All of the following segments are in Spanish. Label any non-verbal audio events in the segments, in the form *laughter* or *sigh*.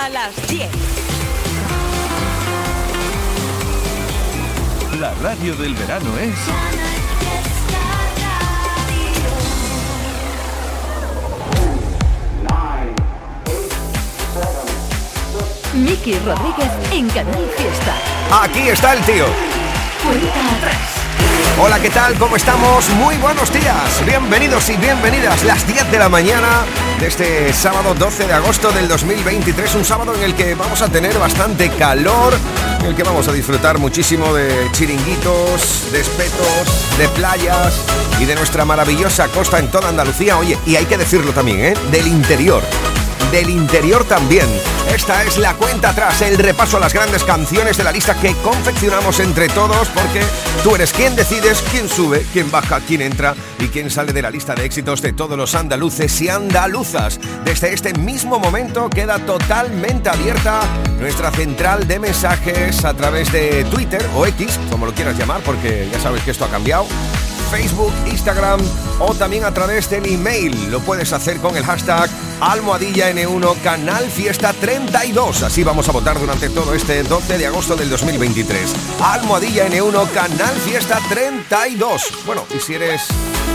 a las 10. La radio del verano es... Miki Rodríguez en Canal Fiesta. Aquí está el tío. Cuenta atrás. Hola, ¿qué tal? ¿Cómo estamos? Muy buenos días. Bienvenidos y bienvenidas. Las 10 de la mañana de este sábado 12 de agosto del 2023. Un sábado en el que vamos a tener bastante calor, en el que vamos a disfrutar muchísimo de chiringuitos, de espetos, de playas y de nuestra maravillosa costa en toda Andalucía. Oye, y hay que decirlo también, ¿eh? Del interior del interior también. Esta es la cuenta atrás, el repaso a las grandes canciones de la lista que confeccionamos entre todos, porque tú eres quien decides quién sube, quién baja, quién entra y quién sale de la lista de éxitos de todos los andaluces y andaluzas. Desde este mismo momento queda totalmente abierta nuestra central de mensajes a través de Twitter o X, como lo quieras llamar, porque ya sabes que esto ha cambiado. Facebook, Instagram o también a través del email. Lo puedes hacer con el hashtag Almohadilla N1 Canal Fiesta 32. Así vamos a votar durante todo este 12 de agosto del 2023. Almohadilla N1 Canal Fiesta 32. Bueno, y si eres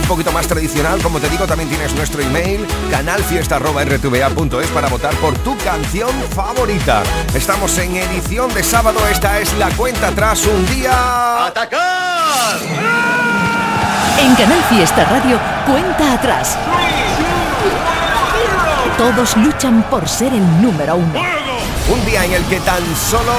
un poquito más tradicional, como te digo, también tienes nuestro email canalfiesta.rtva.es para votar por tu canción favorita. Estamos en edición de sábado, esta es la cuenta atrás, un día... ¡Atacar! En Canal Fiesta Radio, cuenta atrás. Todos luchan por ser el número uno. Un día en el que tan solo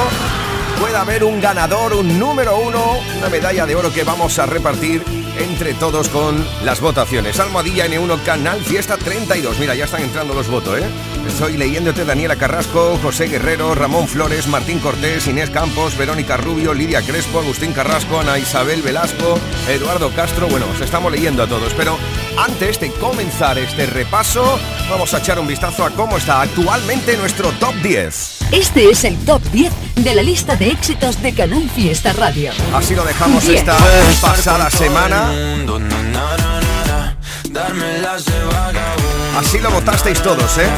pueda haber un ganador, un número uno, una medalla de oro que vamos a repartir entre todos con las votaciones. Almohadilla N1 Canal Fiesta 32. Mira, ya están entrando los votos, ¿eh? Estoy leyéndote Daniela Carrasco, José Guerrero, Ramón Flores, Martín Cortés, Inés Campos, Verónica Rubio, Lidia Crespo, Agustín Carrasco, Ana Isabel Velasco, Eduardo Castro. Bueno, os estamos leyendo a todos, pero antes de comenzar este repaso, vamos a echar un vistazo a cómo está actualmente nuestro top 10. Este es el top 10 de la lista de éxitos de Canal Fiesta Radio. Así lo dejamos Diez. esta pasada semana. Así lo votasteis todos, ¿eh?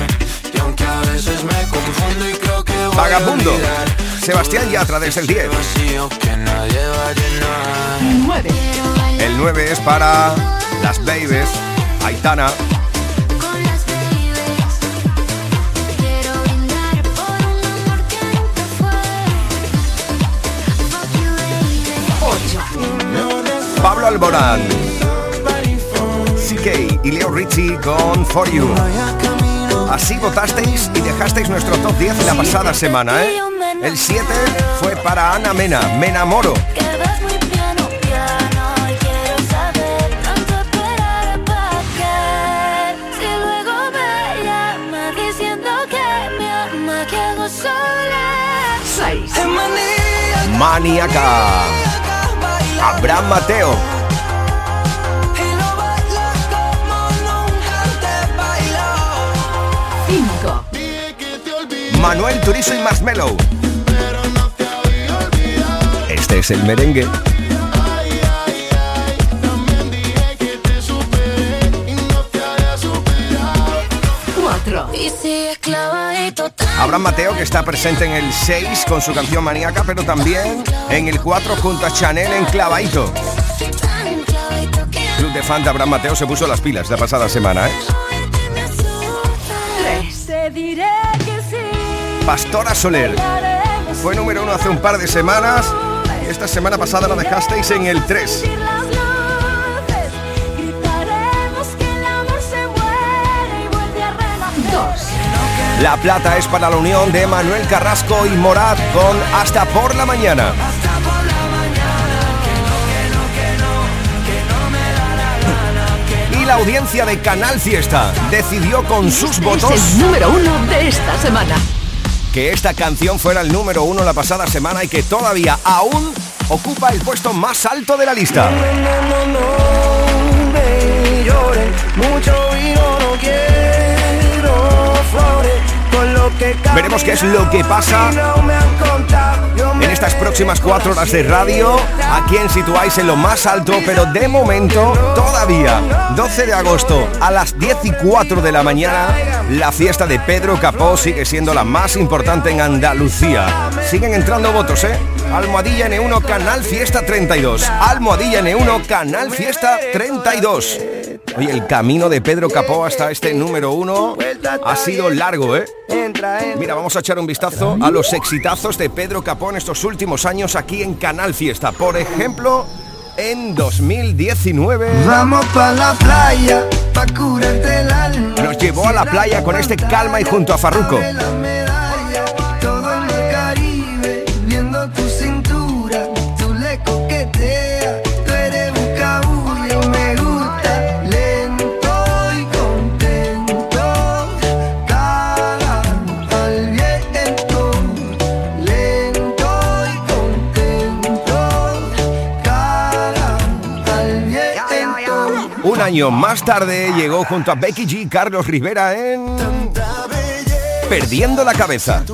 Vagabundo. Sebastián Yatra desde el 10. 9. El 9 es para las Babies, Aitana. Pablo Alborán. CK y Leo Richie con For You. Así votasteis y dejasteis nuestro top 10 la pasada semana, ¿eh? El 7 fue para Ana Mena, Me enamoro. Quedas muy piano, piano Y quiero saber Tanto esperar para qué Si luego me llama Diciendo que me ama Que hago sola 6. Maníaca. Abraham Mateo. Cinco. Manuel Turizo y Marshmello. Este es el merengue. Cuatro. Abraham Mateo que está presente en el 6 con su canción Maníaca, pero también en el 4 junto a Chanel en que Club de fan de Abraham Mateo se puso las pilas la pasada semana, ¿eh? no me asusta 3. Te diré que sí Pastora Soler. Fue número uno hace un par de semanas. y Esta semana pasada la dejasteis en el 3. las luces Gritaremos que el amor se muere Y vuelve a renacer 2. La plata es para la unión de Manuel Carrasco y Morat con Hasta por la mañana. Y la audiencia de Canal Fiesta decidió con sus votos Es el número uno de esta semana. que esta canción fuera el número uno la pasada semana y que todavía aún ocupa el puesto más alto de la lista. Veremos qué es lo que pasa en estas próximas cuatro horas de radio, a quien situáis en lo más alto, pero de momento, todavía, 12 de agosto, a las 10 y 4 de la mañana, la fiesta de Pedro Capó sigue siendo la más importante en Andalucía. Siguen entrando votos, ¿eh? Almohadilla N1 Canal Fiesta 32. Almohadilla N1 Canal Fiesta 32. Oye, el camino de Pedro Capó hasta este número uno ha sido largo, ¿eh? Mira, vamos a echar un vistazo a los exitazos de Pedro Capó en estos últimos años aquí en Canal Fiesta. Por ejemplo, en 2019. Vamos pa' la playa, pa' curarte el alma. Nos llevó a la playa con este calma y junto a Farruco. Viento. Un año más tarde llegó junto a Becky G Carlos Rivera en Perdiendo la cabeza.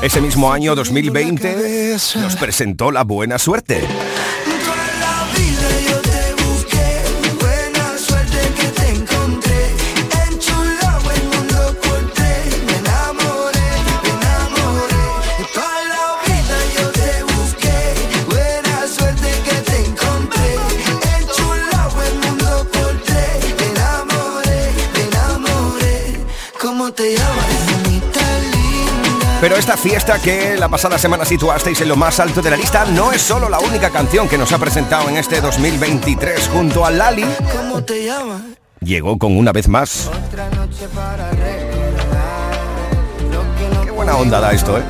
Ese mismo año 2020 nos presentó la buena suerte. Pero esta fiesta que la pasada semana situasteis en lo más alto de la lista no es solo la única canción que nos ha presentado en este 2023 junto a Lali. ¿Cómo te llamas? Llegó con una vez más. Otra noche para recordar lo que no Qué buena onda da esto, ¿eh?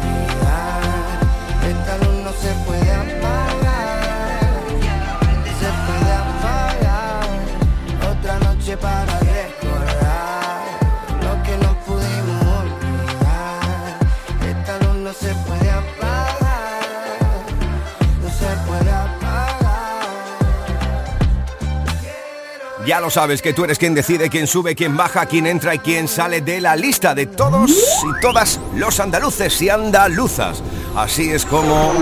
Lo sabes que tú eres quien decide quién sube, quién baja, quién entra y quién sale de la lista de todos y todas los andaluces y andaluzas. Así es como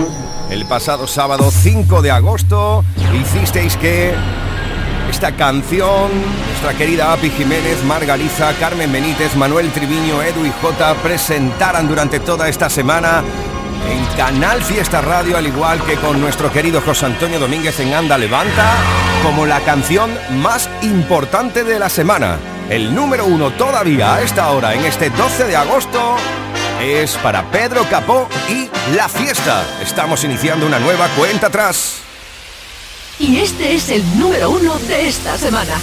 el pasado sábado 5 de agosto hicisteis que esta canción, nuestra querida Api Jiménez, Margariza, Carmen Benítez, Manuel Triviño, Edu y J presentaran durante toda esta semana en Canal Fiesta Radio, al igual que con nuestro querido José Antonio Domínguez en Anda Levanta, como la canción más importante de la semana. El número uno todavía a esta hora, en este 12 de agosto, es para Pedro Capó y La Fiesta. Estamos iniciando una nueva cuenta atrás. Y este es el número uno de esta semana.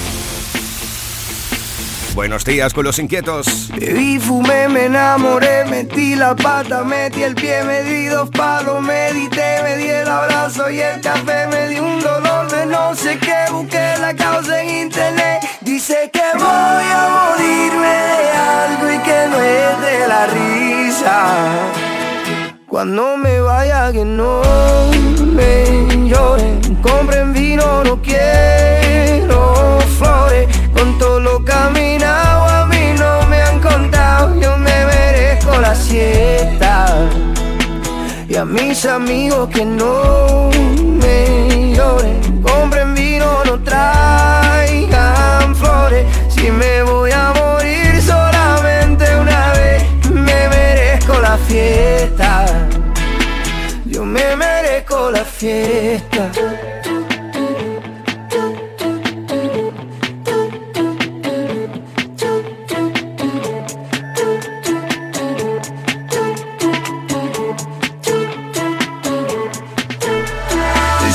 Buenos días con los inquietos. Bebí, fumé, me enamoré, metí la pata, metí el pie, me di dos palos, medité, me di el abrazo y el café, me di un dolor de no sé qué, busqué la causa en internet, dice que voy a morirme de algo y que no es de la risa. Cuando me vaya que no me lloren, compren vino, no quiero flores, con todo lo caminado a mí no me han contado, yo me merezco la siesta. Y a mis amigos que no me lloren, compren vino, no traigan flores, si me voy a morir solamente una vez, me merezco la fiesta. Yo me merezco la fiesta.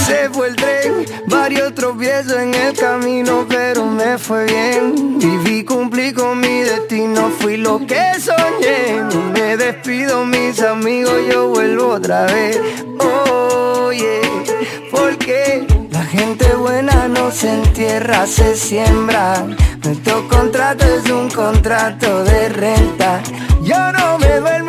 Se fue el tren, varios tropiezos en el camino, pero me fue bien. Viví, cumplí con mi destino, fui lo que soñé. Me despido, mis amigos, yo vuelvo otra vez. Oye, porque la gente buena no se entierra, se siembra. Nuestro contrato es un contrato de renta. Yo no me duermo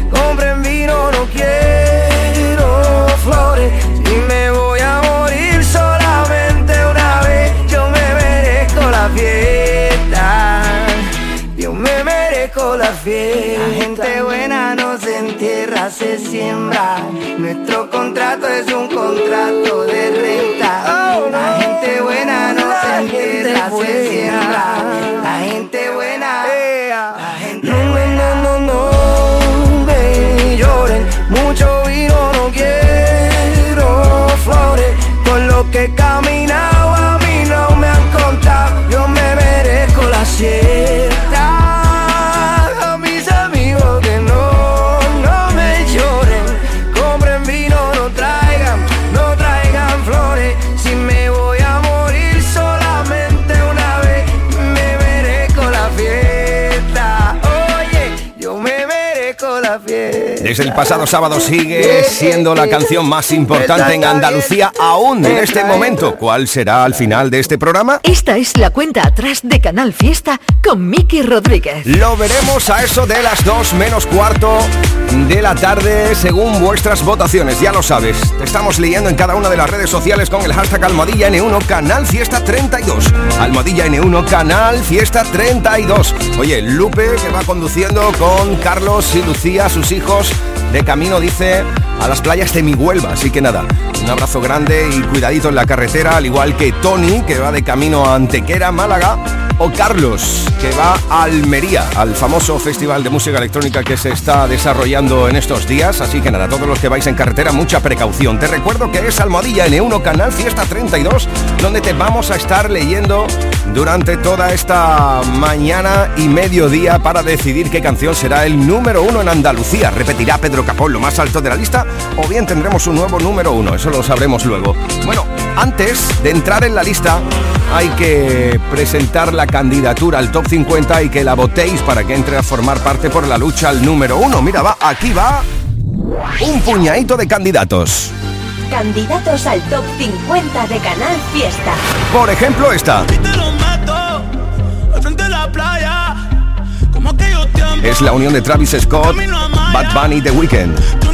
la fiesta. Yo me merezco la fiesta. La gente buena no se entierra, se siembra. Nuestro contrato es un contrato de renta. La gente buena no se entierra, se siembra. La gente buena, la gente buena. No, no, no, me lloren. Mucho vino no quiero flores. Con lo que he Desde el pasado sábado sigue siendo la canción más importante en Andalucía aún en este momento. ¿Cuál será al final de este programa? Esta es la cuenta atrás de Canal Fiesta con Miki Rodríguez. Lo veremos a eso de las 2 menos cuarto de la tarde según vuestras votaciones. Ya lo sabes, te estamos leyendo en cada una de las redes sociales con el hashtag Almohadilla N1 Canal Fiesta 32. Almohadilla N1 Canal Fiesta 32. Oye, Lupe que va conduciendo con Carlos y Lucía, sus hijos, de camino, dice, a las playas de mi Huelva. Así que nada, un abrazo grande y cuidadito en la carretera, al igual que Tony, que va de camino a Antequera, Málaga, o Carlos, que va a Almería, al famoso festival de música electrónica que se está desarrollando en estos días. Así que nada, todos los que vais en carretera, mucha precaución. Te recuerdo que es Almohadilla N1 Canal Fiesta 32, donde te vamos a estar leyendo durante toda esta mañana y mediodía para decidir qué canción será el número uno en Andalucía. Repetirá Pedro Capón lo más alto de la lista o bien tendremos un nuevo número uno, eso lo sabremos luego. Bueno, antes de entrar en la lista hay que presentar la candidatura al top 50 y que la votéis para que entre a formar parte por la lucha al número uno. Mira, va, aquí va un puñadito de candidatos. Candidatos al top 50 de Canal Fiesta. Por ejemplo, esta. Es la unión de Travis Scott, Bad Bunny y The Weeknd.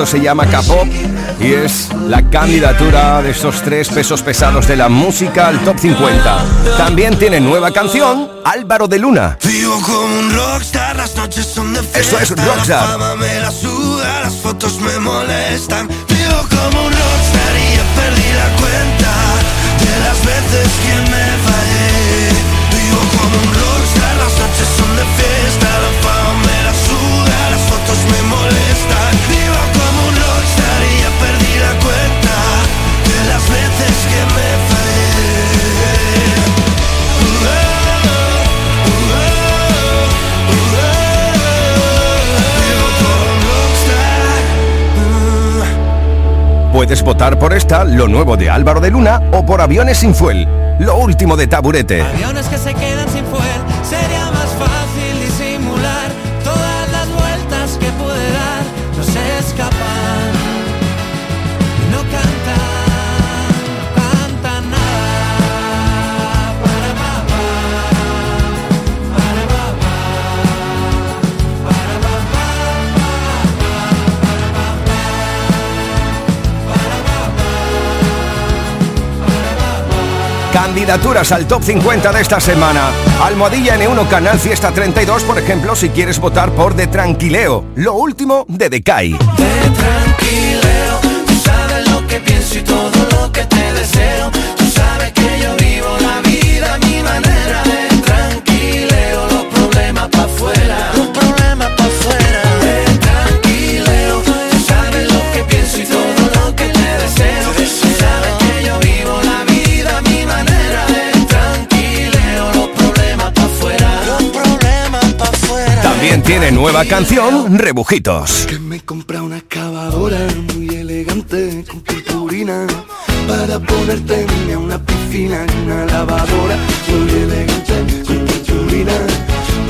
Esto se llama K-Pop y es la candidatura de estos tres pesos pesados de la música al top 50. También tiene nueva canción, Álvaro de Luna. Vivo como un rockstar, las noches son de fiesta. Esto es Rockstar. La fama me la suda, las fotos me molestan. Vivo como un rockstar y ya perdí la cuenta de las veces que me fallé. Vivo como un rockstar, las noches son de fiesta. Puedes votar por esta, lo nuevo de Álvaro de Luna, o por Aviones sin Fuel, lo último de Taburete. Candidaturas al top 50 de esta semana. Almohadilla N1 Canal Fiesta 32, por ejemplo, si quieres votar por De Tranquileo, lo último de Decay. De tranquileo, nueva canción, Rebujitos. Que me compra una excavadora muy elegante con purpurina para ponerte en una piscina en una lavadora muy elegante con purpurina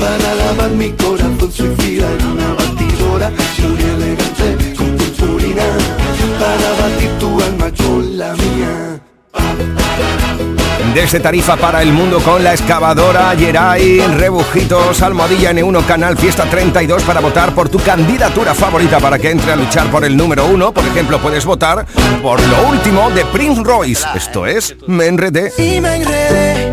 para lavar mi corazón suicida en una batidora muy elegante con purpurina para batir tu alma con la mía. Desde Tarifa para el mundo con la excavadora Yeray, Rebujitos, Almohadilla N1, Canal Fiesta 32 para votar por tu candidatura favorita para que entre a luchar por el número uno. Por ejemplo, puedes votar por lo último de Prince Royce. Esto es Me Enredé. Y me enredé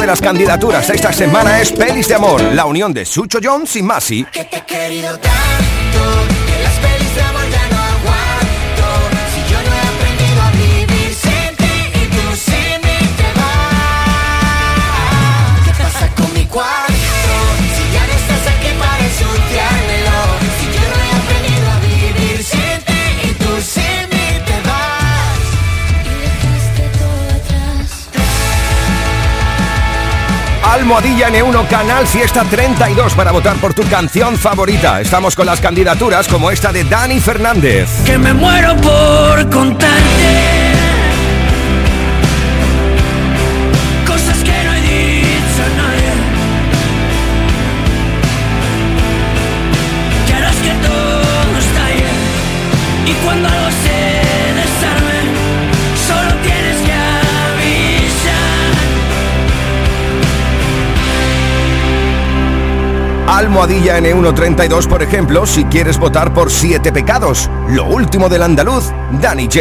De las candidaturas esta semana es Pelis de Amor, la unión de Sucho Jones y Masi. Almohadilla N1 Canal Fiesta 32 para votar por tu canción favorita. Estamos con las candidaturas como esta de Dani Fernández. que me muero por contarte Almohadilla N1 32, por ejemplo, si quieres votar por Siete Pecados. Lo último del andaluz, Danny J.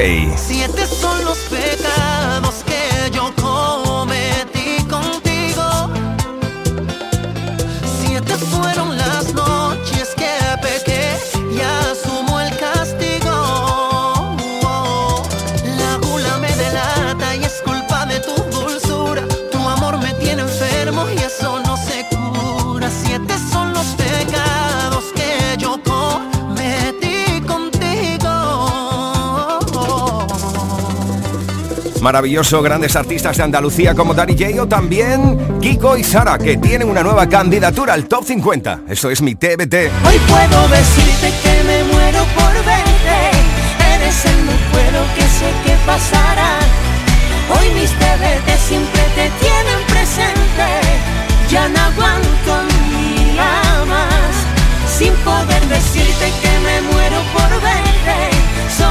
Maravilloso, grandes artistas de Andalucía como Danny J o también Kiko y Sara, que tienen una nueva candidatura al Top 50. Eso es mi TBT. Hoy puedo decirte que me muero por verte. Eres el muero que sé que pasará. Hoy mis TBT siempre te tienen presente. Ya no aguanto día más. Sin poder decirte que me muero por verte.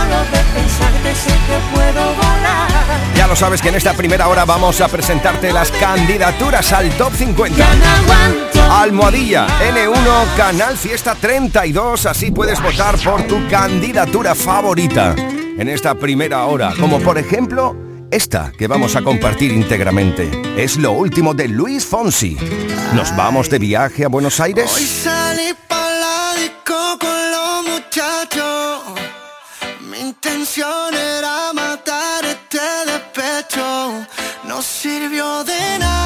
Solo de pensarte sé que puedo volar. Ya lo sabes que en esta primera hora vamos a presentarte las candidaturas al Top 50. Ya no aguanto. Almohadilla N1 Canal Fiesta 32, así puedes votar por tu candidatura favorita en esta primera hora, como por ejemplo esta que vamos a compartir íntegramente. Es lo último de Luis Fonsi. ¿Nos vamos de viaje a Buenos Hoy Aires? salí pa' la disco con los muchachos. Intención era matar este despecho. No sirvió de nada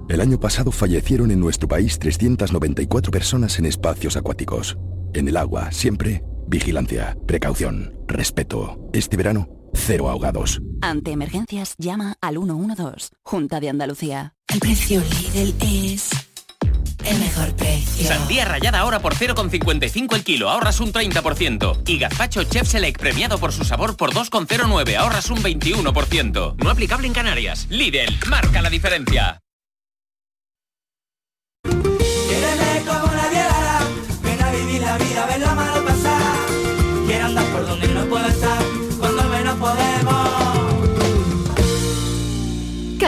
El año pasado fallecieron en nuestro país 394 personas en espacios acuáticos. En el agua, siempre, vigilancia, precaución, respeto. Este verano, cero ahogados. Ante emergencias, llama al 112, Junta de Andalucía. El precio Lidl es el mejor precio. Sandía rallada ahora por 0,55 el kilo, ahorras un 30%. Y gazpacho Chef Select premiado por su sabor por 2,09, ahorras un 21%. No aplicable en Canarias. Lidl, marca la diferencia.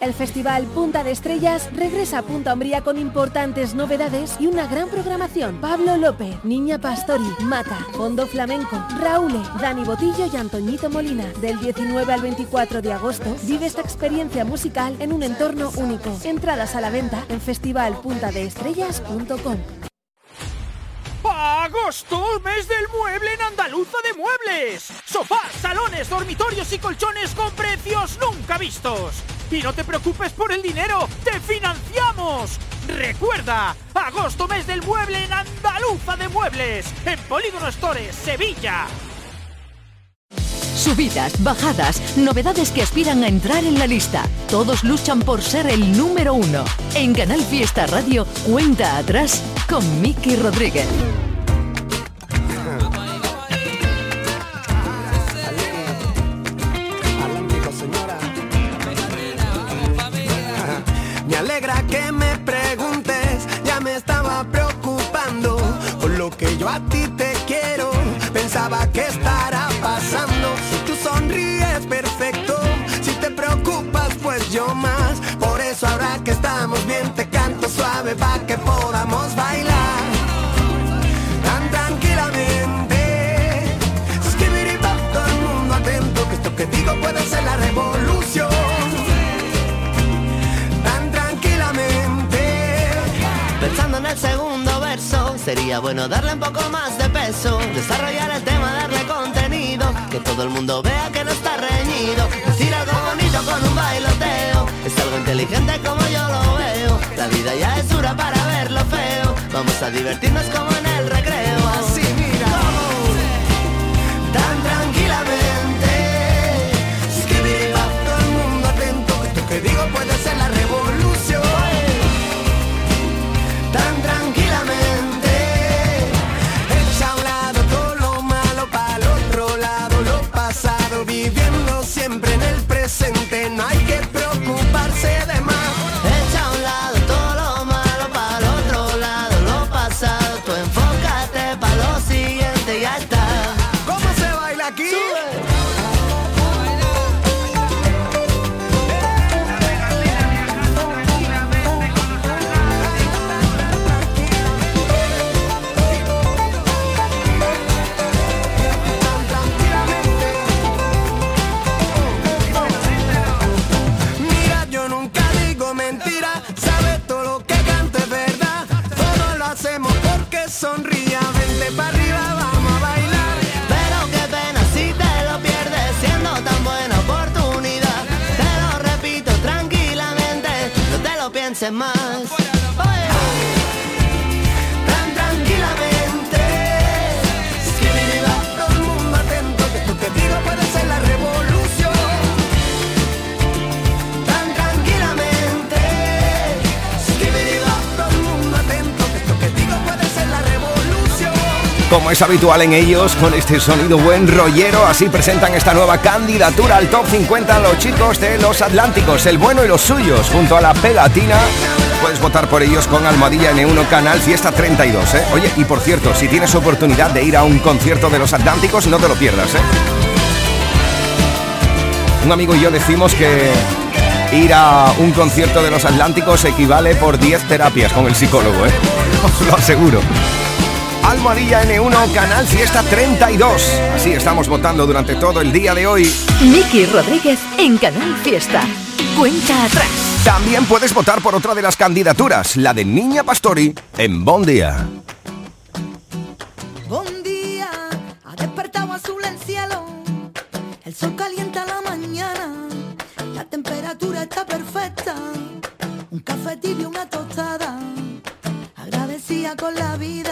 El Festival Punta de Estrellas regresa a Punta Umbría con importantes novedades y una gran programación. Pablo López, Niña Pastori, Mata, Fondo Flamenco, Raúl, Dani Botillo y Antoñito Molina. Del 19 al 24 de agosto vive esta experiencia musical en un entorno único. Entradas a la venta en festivalpuntadeestrellas.com. ¡Agosto! ¡Mes del mueble en Andaluza de Muebles! Sofás, salones, dormitorios y colchones con precios nunca vistos. Y no te preocupes por el dinero, te financiamos. Recuerda, agosto mes del mueble en Andaluza de Muebles, en Polígono Stores, Sevilla. Subidas, bajadas, novedades que aspiran a entrar en la lista. Todos luchan por ser el número uno. En Canal Fiesta Radio, cuenta atrás con Miki Rodríguez. Me alegra que me preguntes, ya me estaba preocupando por lo que yo a ti te quiero. Pensaba que estará pasando. Si tú sonríes perfecto, si te preocupas, pues yo más. Por eso ahora que estamos bien, te canto suave para que podamos bailar tan tranquilamente. Skibidi-bop, todo el mundo atento, que esto que digo puede ser la revolución. Sería bueno darle un poco más de peso, desarrollar el tema, darle contenido, que todo el mundo vea que no está reñido, decir algo bonito con un bailoteo, es algo inteligente como yo lo veo, la vida ya es dura para ver lo feo, vamos a divertirnos como en el recreo, más. Como es habitual en ellos, con este sonido buen rollero, así presentan esta nueva candidatura al Top 50 los chicos de Los Atlánticos, el bueno y los suyos, junto a la pegatina. Puedes votar por ellos con Almohadilla N1 Canal Fiesta 32, ¿eh? Oye, y por cierto, si tienes oportunidad de ir a un concierto de Los Atlánticos, no te lo pierdas, ¿eh? Un amigo y yo decimos que ir a un concierto de Los Atlánticos equivale por 10 terapias con el psicólogo, ¿eh? *laughs* Os lo aseguro. Almohadilla N1 Canal Fiesta 32. Así estamos votando durante todo el día de hoy. Miki Rodríguez en Canal Fiesta. Cuenta atrás. También puedes votar por otra de las candidaturas, la de Niña Pastori en Bon Día. Buen día, ha despertado azul el cielo. El sol calienta la mañana. La temperatura está perfecta. Un café tibio, una tostada. Agradecida con la vida.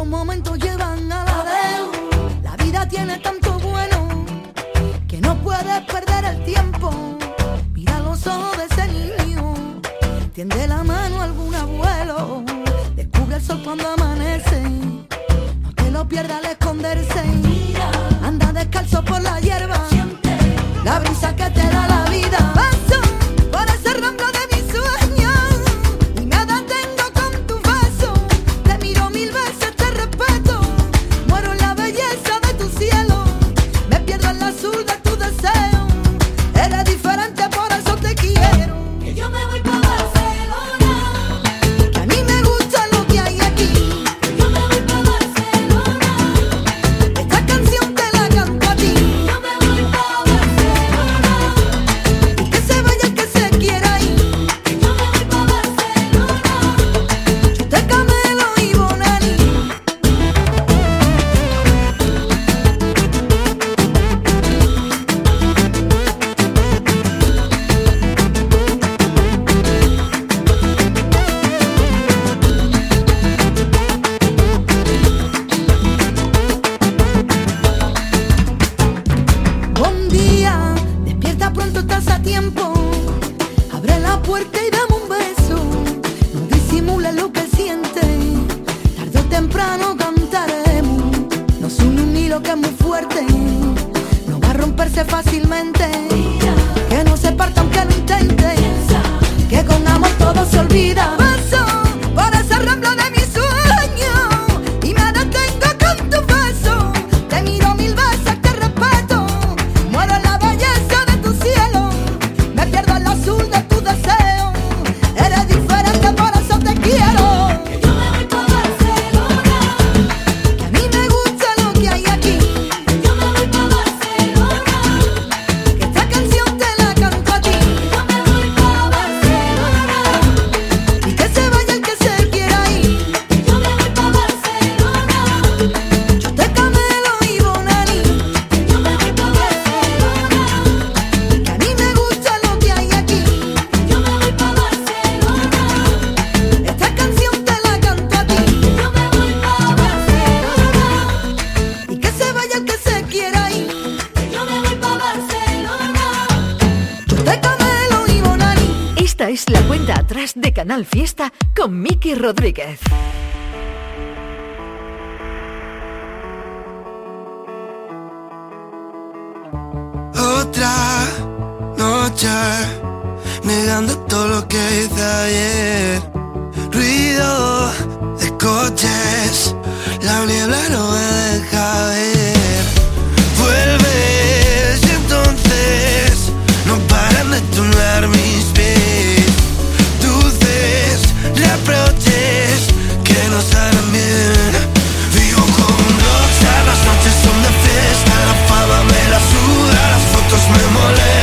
Los momentos llevan a la vez. La vida tiene tanto bueno que no puedes perder el tiempo. Mira los ojos de ese niño. Tiende la mano a algún abuelo. Descubre el sol cuando amanece. No te lo pierdas al esconderse. Canal Fiesta con Miki Rodríguez. Otra noche negando todo lo que hice ayer. Ruido de coches, la niebla no me deja ver. Vuelves y entonces no paran de tunar mis que no salen bien. Vivo como un rockstar, las noches son de fiesta, la fama me la suda, las fotos me molestan.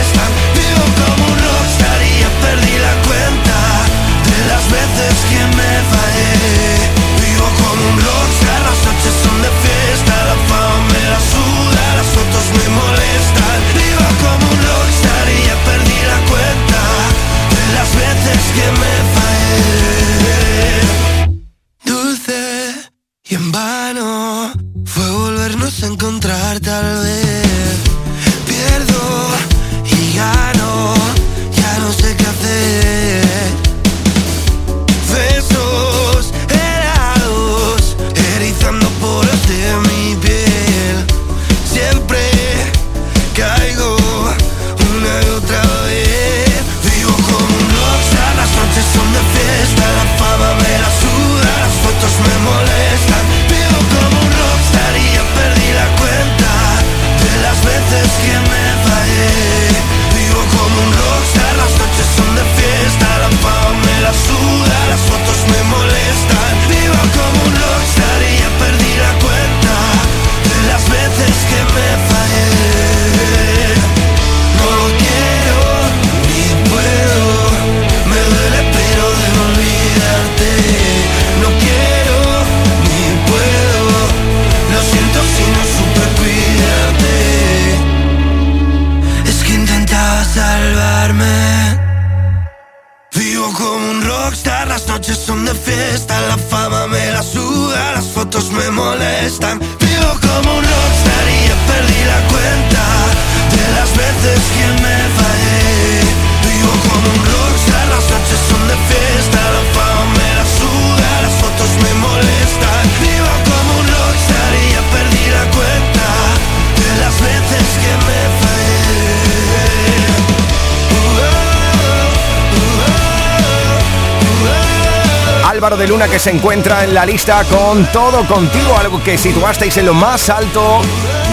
Que se encuentra en la lista con Todo Contigo, algo que situasteis en lo más alto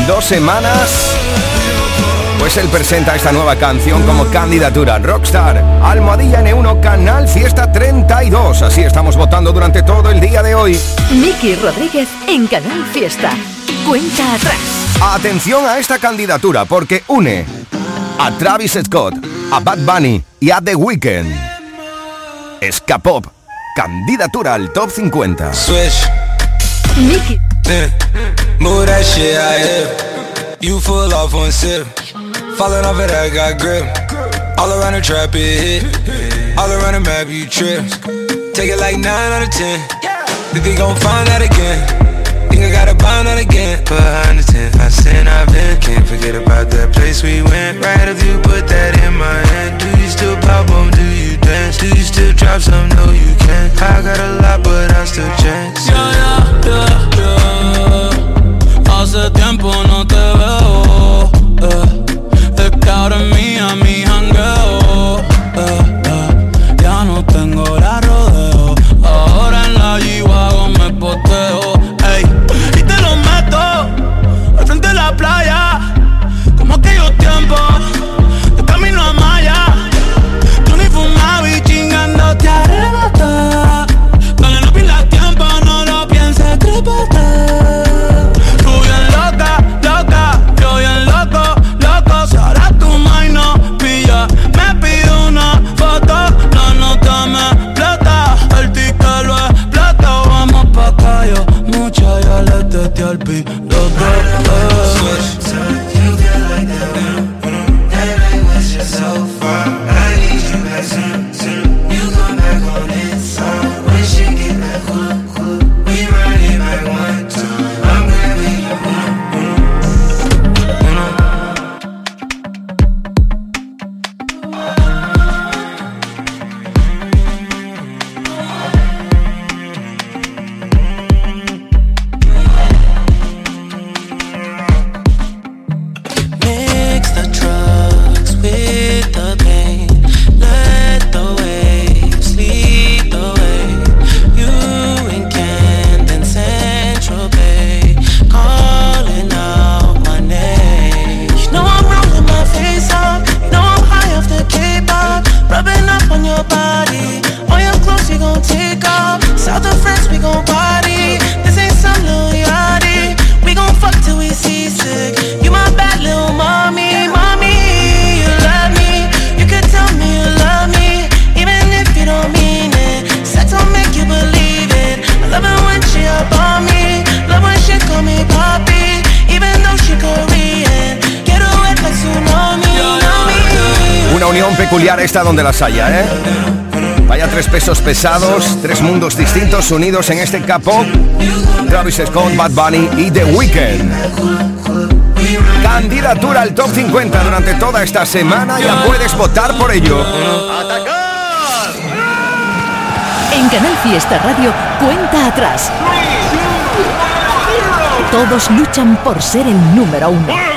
dos semanas. Pues él presenta esta nueva canción como candidatura Rockstar, Almohadilla N1 Canal Fiesta 32. Así estamos votando durante todo el día de hoy. Miki Rodríguez en Canal Fiesta. Cuenta atrás. Atención a esta candidatura porque une a Travis Scott, a Bad Bunny y a The Weeknd. Escapop, candidatura al top 50. Switch. Miki. Yeah. Move that shit out here. You full off one sip. Falling off it, I got grip. All around the trap, it hit. All around the map, you trip. Take it like 9 out of 10. Think they gon' find that again. I got a bond on again. Behind the tent, I sin, I've been. Can't forget about that place we went. Right after you put that in my hand. Do you still pop on? Do you dance? Do you still drop some? No, you can't. I got a lot, but I still chance. Yeah, yeah, yeah, yeah. Hace tiempo no te veo. eh. Es que ahora es mía mi esta donde las haya, ¿eh? Vaya tres pesos pesados, tres mundos distintos unidos en este capo. Travis Scott, Bad Bunny y The Weeknd. Candidatura al top 50 durante toda esta semana, ya puedes votar por ello. En Canal Fiesta Radio, cuenta atrás. Todos luchan por ser el número uno.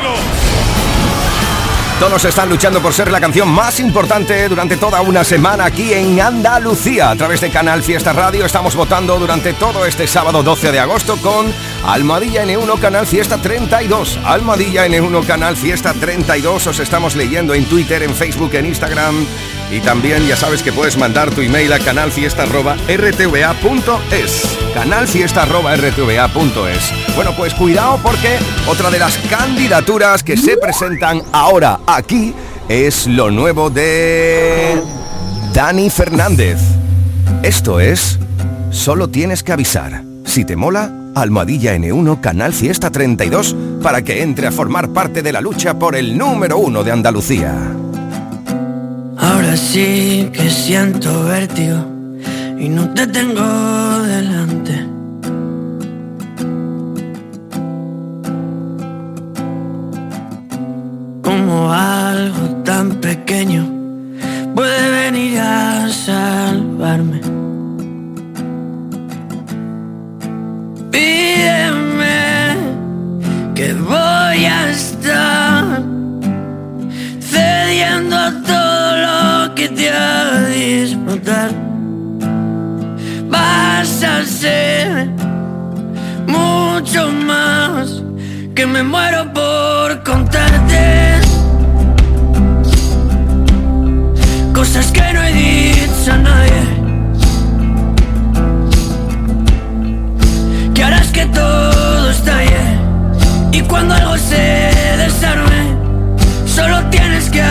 Todos están luchando por ser la canción más importante durante toda una semana aquí en Andalucía. A través de Canal Fiesta Radio estamos votando durante todo este sábado 12 de agosto con Almohadilla N1 Canal Fiesta 32. Almohadilla N1 Canal Fiesta 32. Os estamos leyendo en Twitter, en Facebook, en Instagram. Y también ya sabes que puedes mandar tu email a canalfiesta.rtva.es. Canalfiesta.rtva.es. Bueno, pues cuidado porque otra de las candidaturas que se presentan ahora aquí es lo nuevo de Dani Fernández. Esto es Solo tienes que avisar. Si te mola, Almohadilla N1 Canal Fiesta 32 para que entre a formar parte de la lucha por el número uno de Andalucía. Ahora sí que siento vértigo y no te tengo algo tan pequeño puede venir a salvarme. Pídeme que voy a estar cediendo a todo lo que te haga disfrutar. Vas a ser mucho más que me muero por contarte. Cosas que no he dicho a nadie. Que harás que todo estalle. Y cuando algo se desarme, solo tienes que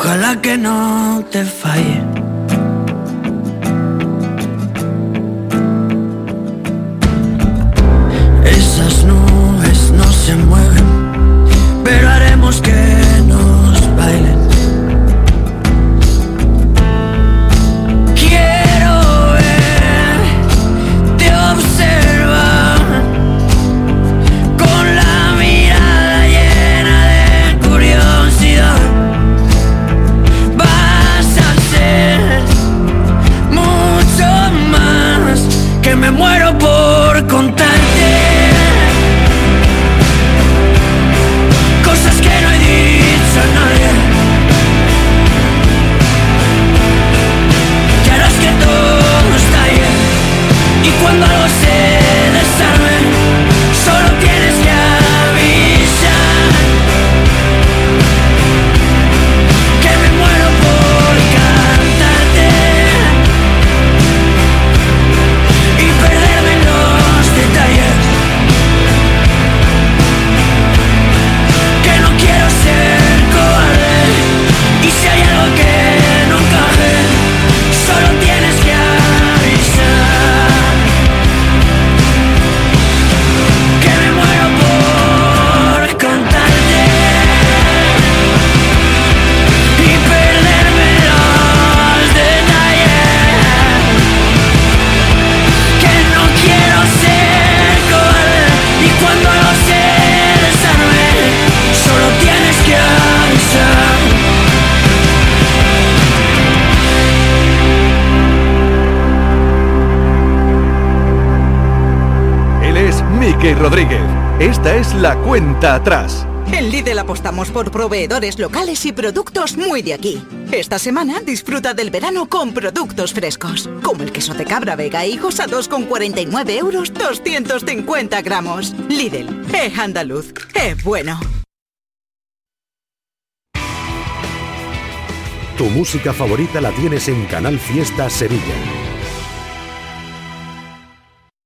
ojalá que no te falle. Esas nubes cuenta atrás. En Lidl apostamos por proveedores locales y productos muy de aquí. Esta semana disfruta del verano con productos frescos, como el queso de cabra vega e hijos a 2,49 euros 250 gramos. Lidl, es andaluz, es bueno. Tu música favorita la tienes en Canal Fiesta Sevilla.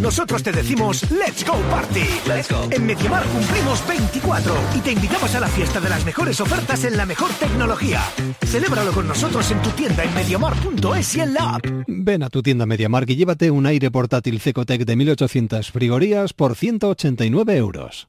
Nosotros te decimos Let's Go Party. En Mediamar cumplimos 24 y te invitamos a la fiesta de las mejores ofertas en la mejor tecnología. Celébralo con nosotros en tu tienda en mediamar.es y en la app. Ven a tu tienda MediaMark y llévate un aire portátil Cecotec de 1800 frigorías por 189 euros.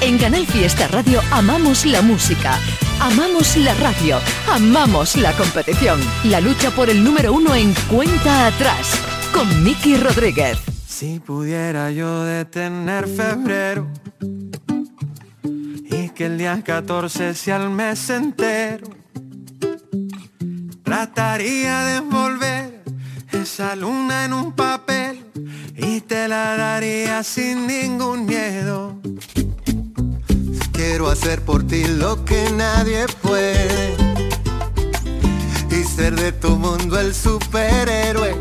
En Canal Fiesta Radio amamos la música, amamos la radio, amamos la competición. La lucha por el número uno en cuenta atrás con Miki Rodríguez. Si pudiera yo detener febrero y que el día 14 sea el mes entero, trataría de envolver esa luna en un papel y te te la daría sin ningún miedo. Quiero hacer por ti lo que nadie puede y ser de tu mundo el superhéroe.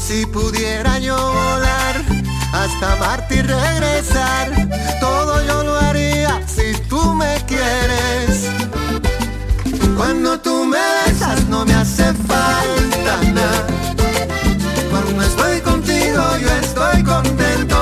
Si pudiera yo volar hasta Marte y regresar, todo yo lo haría si tú me quieres. Cuando tú me besas no me hace falta nada. Cuando estoy contigo yo estoy contento.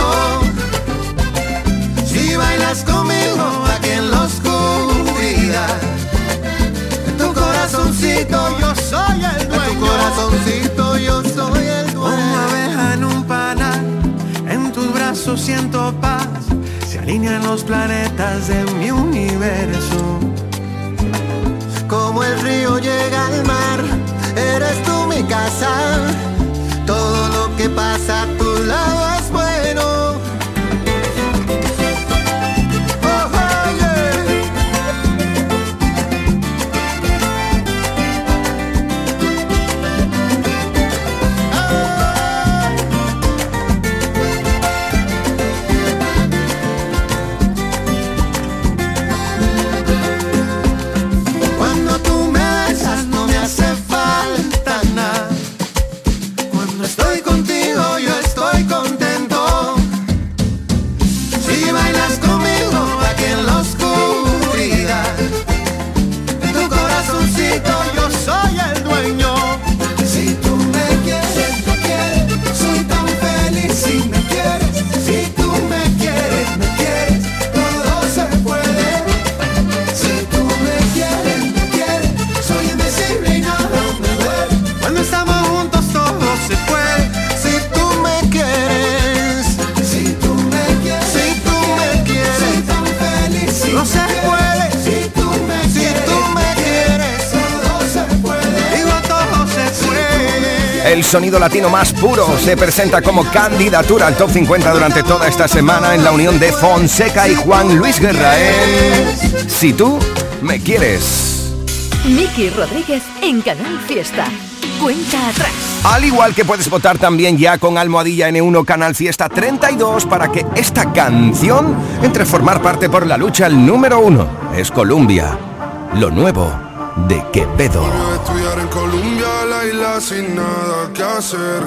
Conmigo aquí en la oscuridad, en tu corazoncito yo soy el dueño. En tu corazoncito yo soy el dueño. Una abeja en un panal, en tus brazos siento paz. Se alinean los planetas de mi universo. Como el río llega al mar, eres tú mi casa. Todo lo que pasa a tu lado es bueno. Sonido latino más puro se presenta como candidatura al top 50 durante toda esta semana en la unión de Fonseca y Juan Luis Guerra en Si tú me quieres. Miki Rodríguez en Canal Fiesta. Cuenta atrás. Al igual que puedes votar también ya con Almohadilla N1 Canal Fiesta 32 para que esta canción entre a formar parte por la lucha al número uno. Es Colombia, lo nuevo de Quevedo. Sin nada que hacer.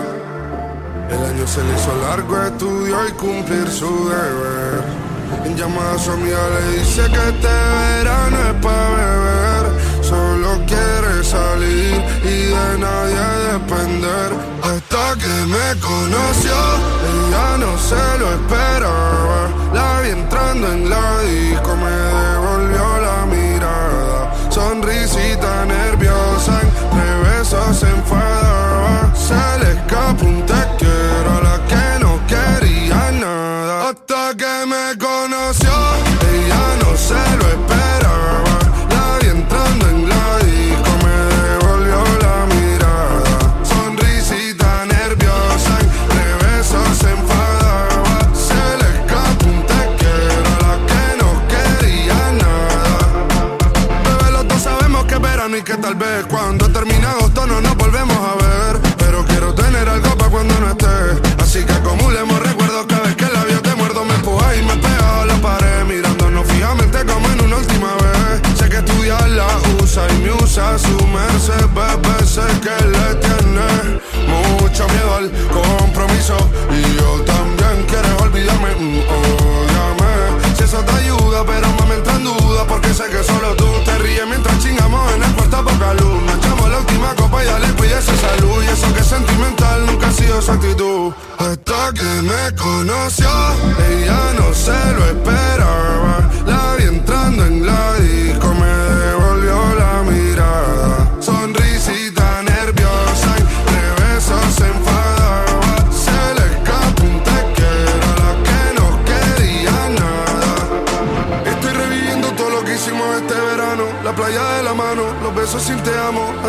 El año se le hizo largo, estudió y cumplir su deber. En llamada a su amiga le dice que este verano es para beber. Solo quiere salir y de nadie depender. Hasta que me conoció, ella no se lo esperaba. Merced. Bebé, sé que le tiene mucho miedo al compromiso. Y yo también quiero olvidarme. mm, ódiame. Si eso te ayuda, pero me entra en duda. Porque sé que solo tú te ríes mientras chingamos en el cuarto poca luz. Nos echamos la última copa y ya le pide esa salud. Y eso que es sentimental nunca ha sido su actitud. Hasta que me conoció, ella no se lo esperaba.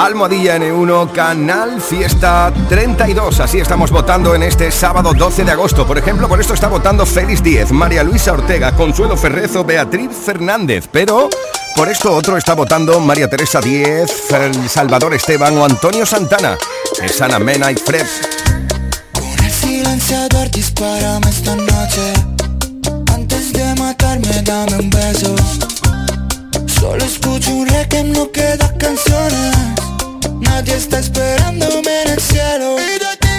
Almohadilla N1, Canal Fiesta 32. Así estamos votando en este sábado 12 de agosto. Por ejemplo, por esto está votando Félix Díez, María Luisa Ortega, Consuelo Ferrezo, Beatriz Fernández. Pero por esto otro está votando María Teresa Díez, Salvador Esteban o Antonio Santana. Es Ana Mena y Fred. Antes de matarme dame un beso Solo escucho un Nadie está esperándome en el cielo. Y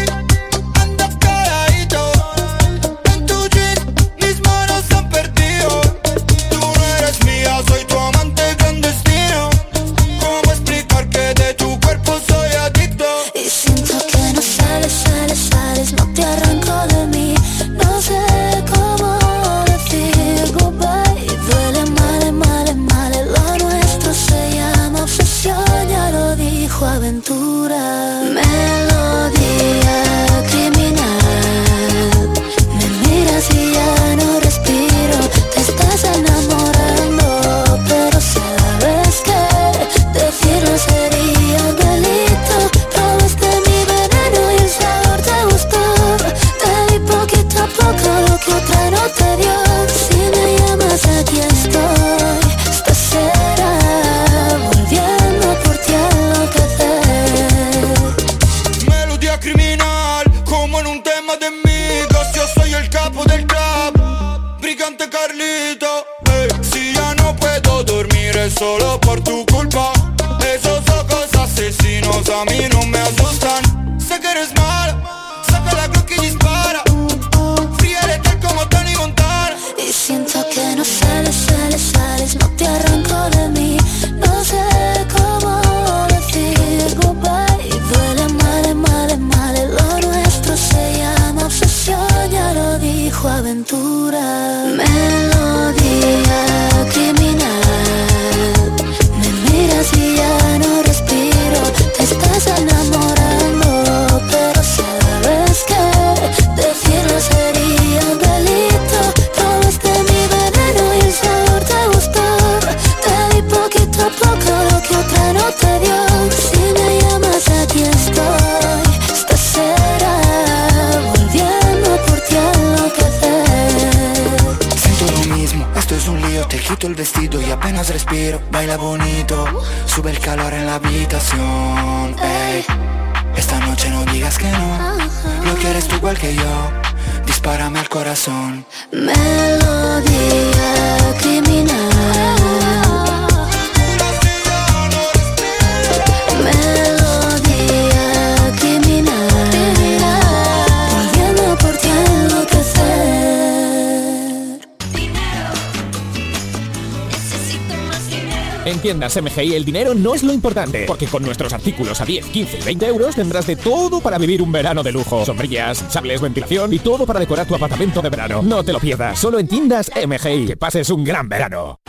MGI el dinero no es lo importante, porque con nuestros artículos a 10, 15 y 20 euros tendrás de todo para vivir un verano de lujo. Sombrillas, sables, ventilación y todo para decorar tu apartamento de verano. No te lo pierdas, solo en tiendas MGI. Que pases un gran verano.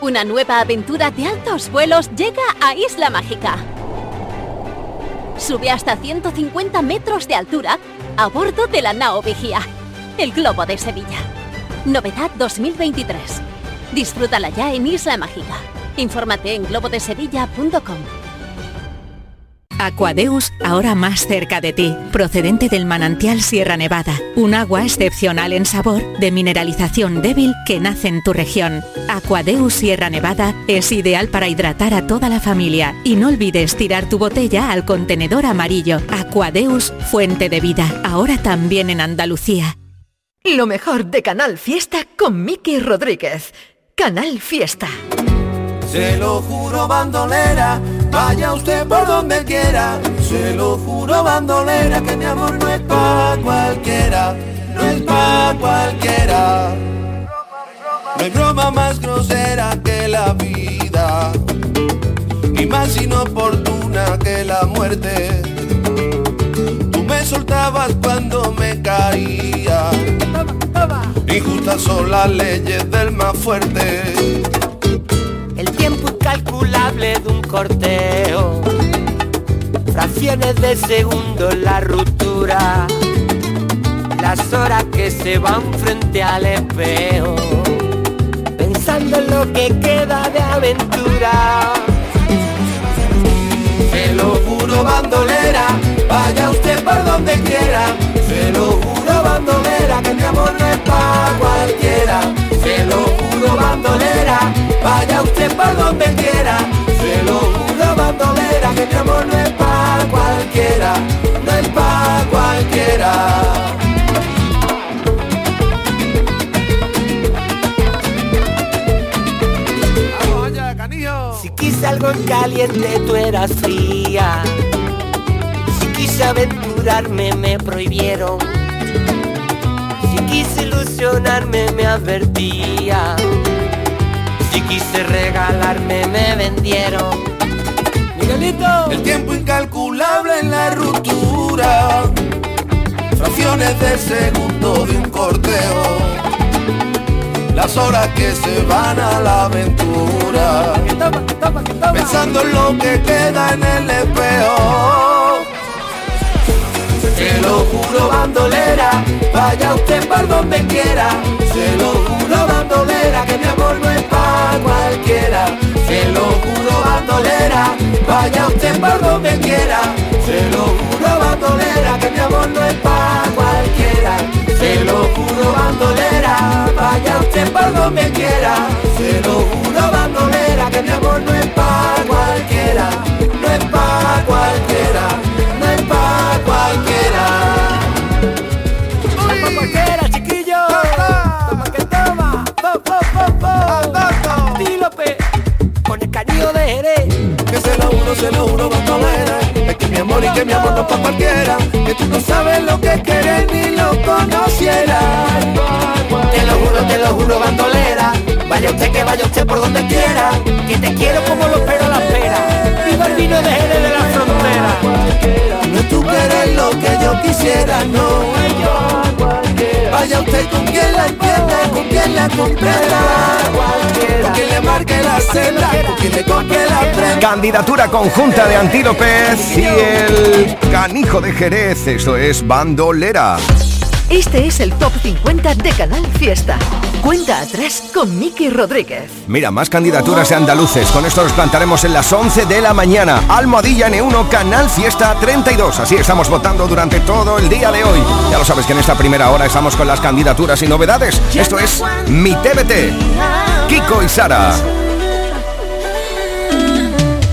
Una nueva aventura de altos vuelos llega a Isla Mágica. Sube hasta 150 metros de altura a bordo de la Nao Vigía, el globo de Sevilla. Novedad 2023. Disfrútala ya en Isla Mágica. Infórmate en globodesevilla.com. Aquadeus, ahora más cerca de ti, procedente del manantial Sierra Nevada, un agua excepcional en sabor, de mineralización débil que nace en tu región. Aquadeus Sierra Nevada es ideal para hidratar a toda la familia y no olvides tirar tu botella al contenedor amarillo. Aquadeus, fuente de vida, ahora también en Andalucía. Lo mejor de Canal Fiesta con Miki Rodríguez. Canal Fiesta. Se lo juro bandolera, Vaya usted por donde quiera, se lo juro bandolera que mi amor no es pa' cualquiera, no es pa' cualquiera. No hay broma más grosera que la vida, ni más inoportuna que la muerte. Tú me soltabas cuando me caía, injustas son las leyes del más fuerte. El tiempo incalculable de un corteo. Fracciones de segundo la ruptura. Las horas que se van frente al espejo. Pensando en lo que queda de aventura. Se lo juro bandolera, vaya usted por donde quiera. Se lo juro bandolera, caliente, tú eras fría. Si quise aventurarme, me prohibieron. Si quise ilusionarme, me advertía. Si quise regalarme, me vendieron. Miguelito. El tiempo incalculable en la ruptura. Fracciones de segundo de un corteo. Las horas que se van a la aventura. Pensando en lo que queda en el espejo. Se lo juro bandolera, vaya usted por donde quiera. Se lo juro bandolera, que mi amor no es pa' cualquiera. Se lo juro bandolera, vaya usted por donde quiera. Se lo juro bandolera, que mi amor no es pa' cualquiera. Se lo juro bandolera, vaya usted por donde quiera. Se lo juro bandolera, que mi amor no es pa' cualquiera. No es pa' cualquiera, no es pa' cualquiera. No es pa' cualquiera, chiquillo. Toma que toma. Po, po, po, po. Dílope. Con el cañillo de Jerez. Que se lo juro, se lo juro y que mi amor no pa' cualquiera. Que tú no sabes lo que quieres ni lo conocieras. Te lo juro, te lo juro, bandolera. Vaya usted que vaya usted por donde quiera. Que te quiero como lo espero la espera. Viva el vino de Jerez de la frontera. No tú querer lo que yo quisiera. Vaya usted con quien la entienda, con quien la comprenda. Con quien le marque la senda, con quien le compre la prenda. Candidatura conjunta de Antílopez y el canijo de Jerez, eso es bandolera. Este es el Top 50 de Canal Fiesta. Cuenta atrás con Miki Rodríguez. Mira, más candidaturas de andaluces. Con esto nos plantaremos en las 11 de la mañana. Almohadilla N1, Canal Fiesta 32. Así estamos votando durante todo el día de hoy. Ya lo sabes que en esta primera hora estamos con las candidaturas y novedades. Esto es Mi TBT. Kiko y Sara.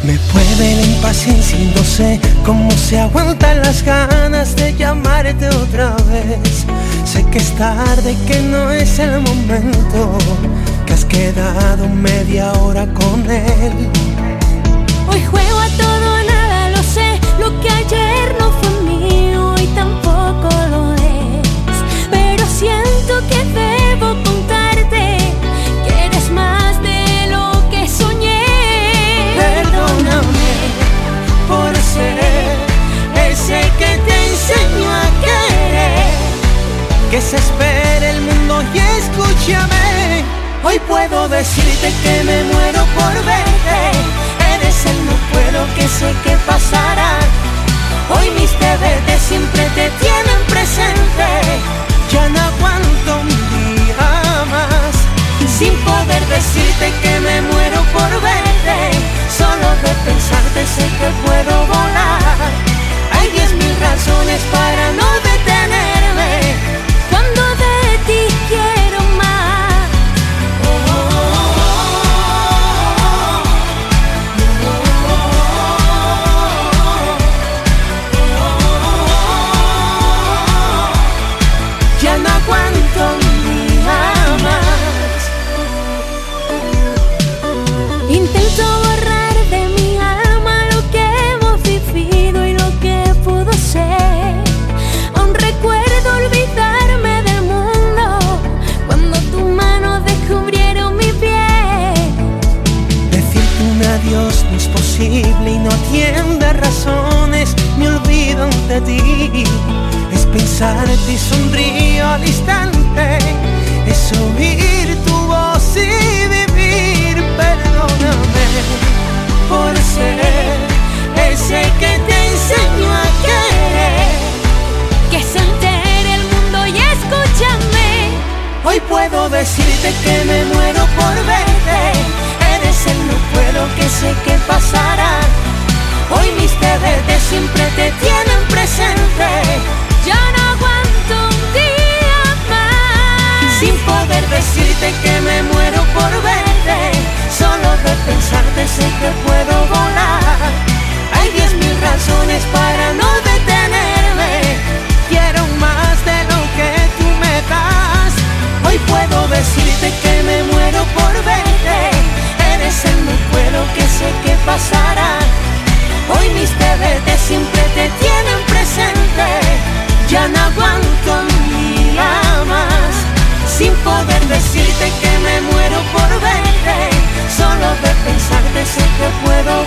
Me puede la impaciencia y no sé cómo se aguantan las ganas de llamarte otra vez. Sé que es tarde, que no es el momento, que has quedado media hora con él. Hoy juego a todo nada, lo sé. Lo que ayer no fue mío y tampoco lo es. Pero siento que debo que te enseñó a querer. Que se espere el mundo y escúchame. Hoy puedo decirte que me muero por verte. Eres el no puedo que sé que pasará. Hoy mis TBT siempre te tienen presente. Ya no aguanto un día más sin poder decirte que me muero por verte. Solo de pensarte sé que puedo volar. Hay diez mil razones para no detenerme.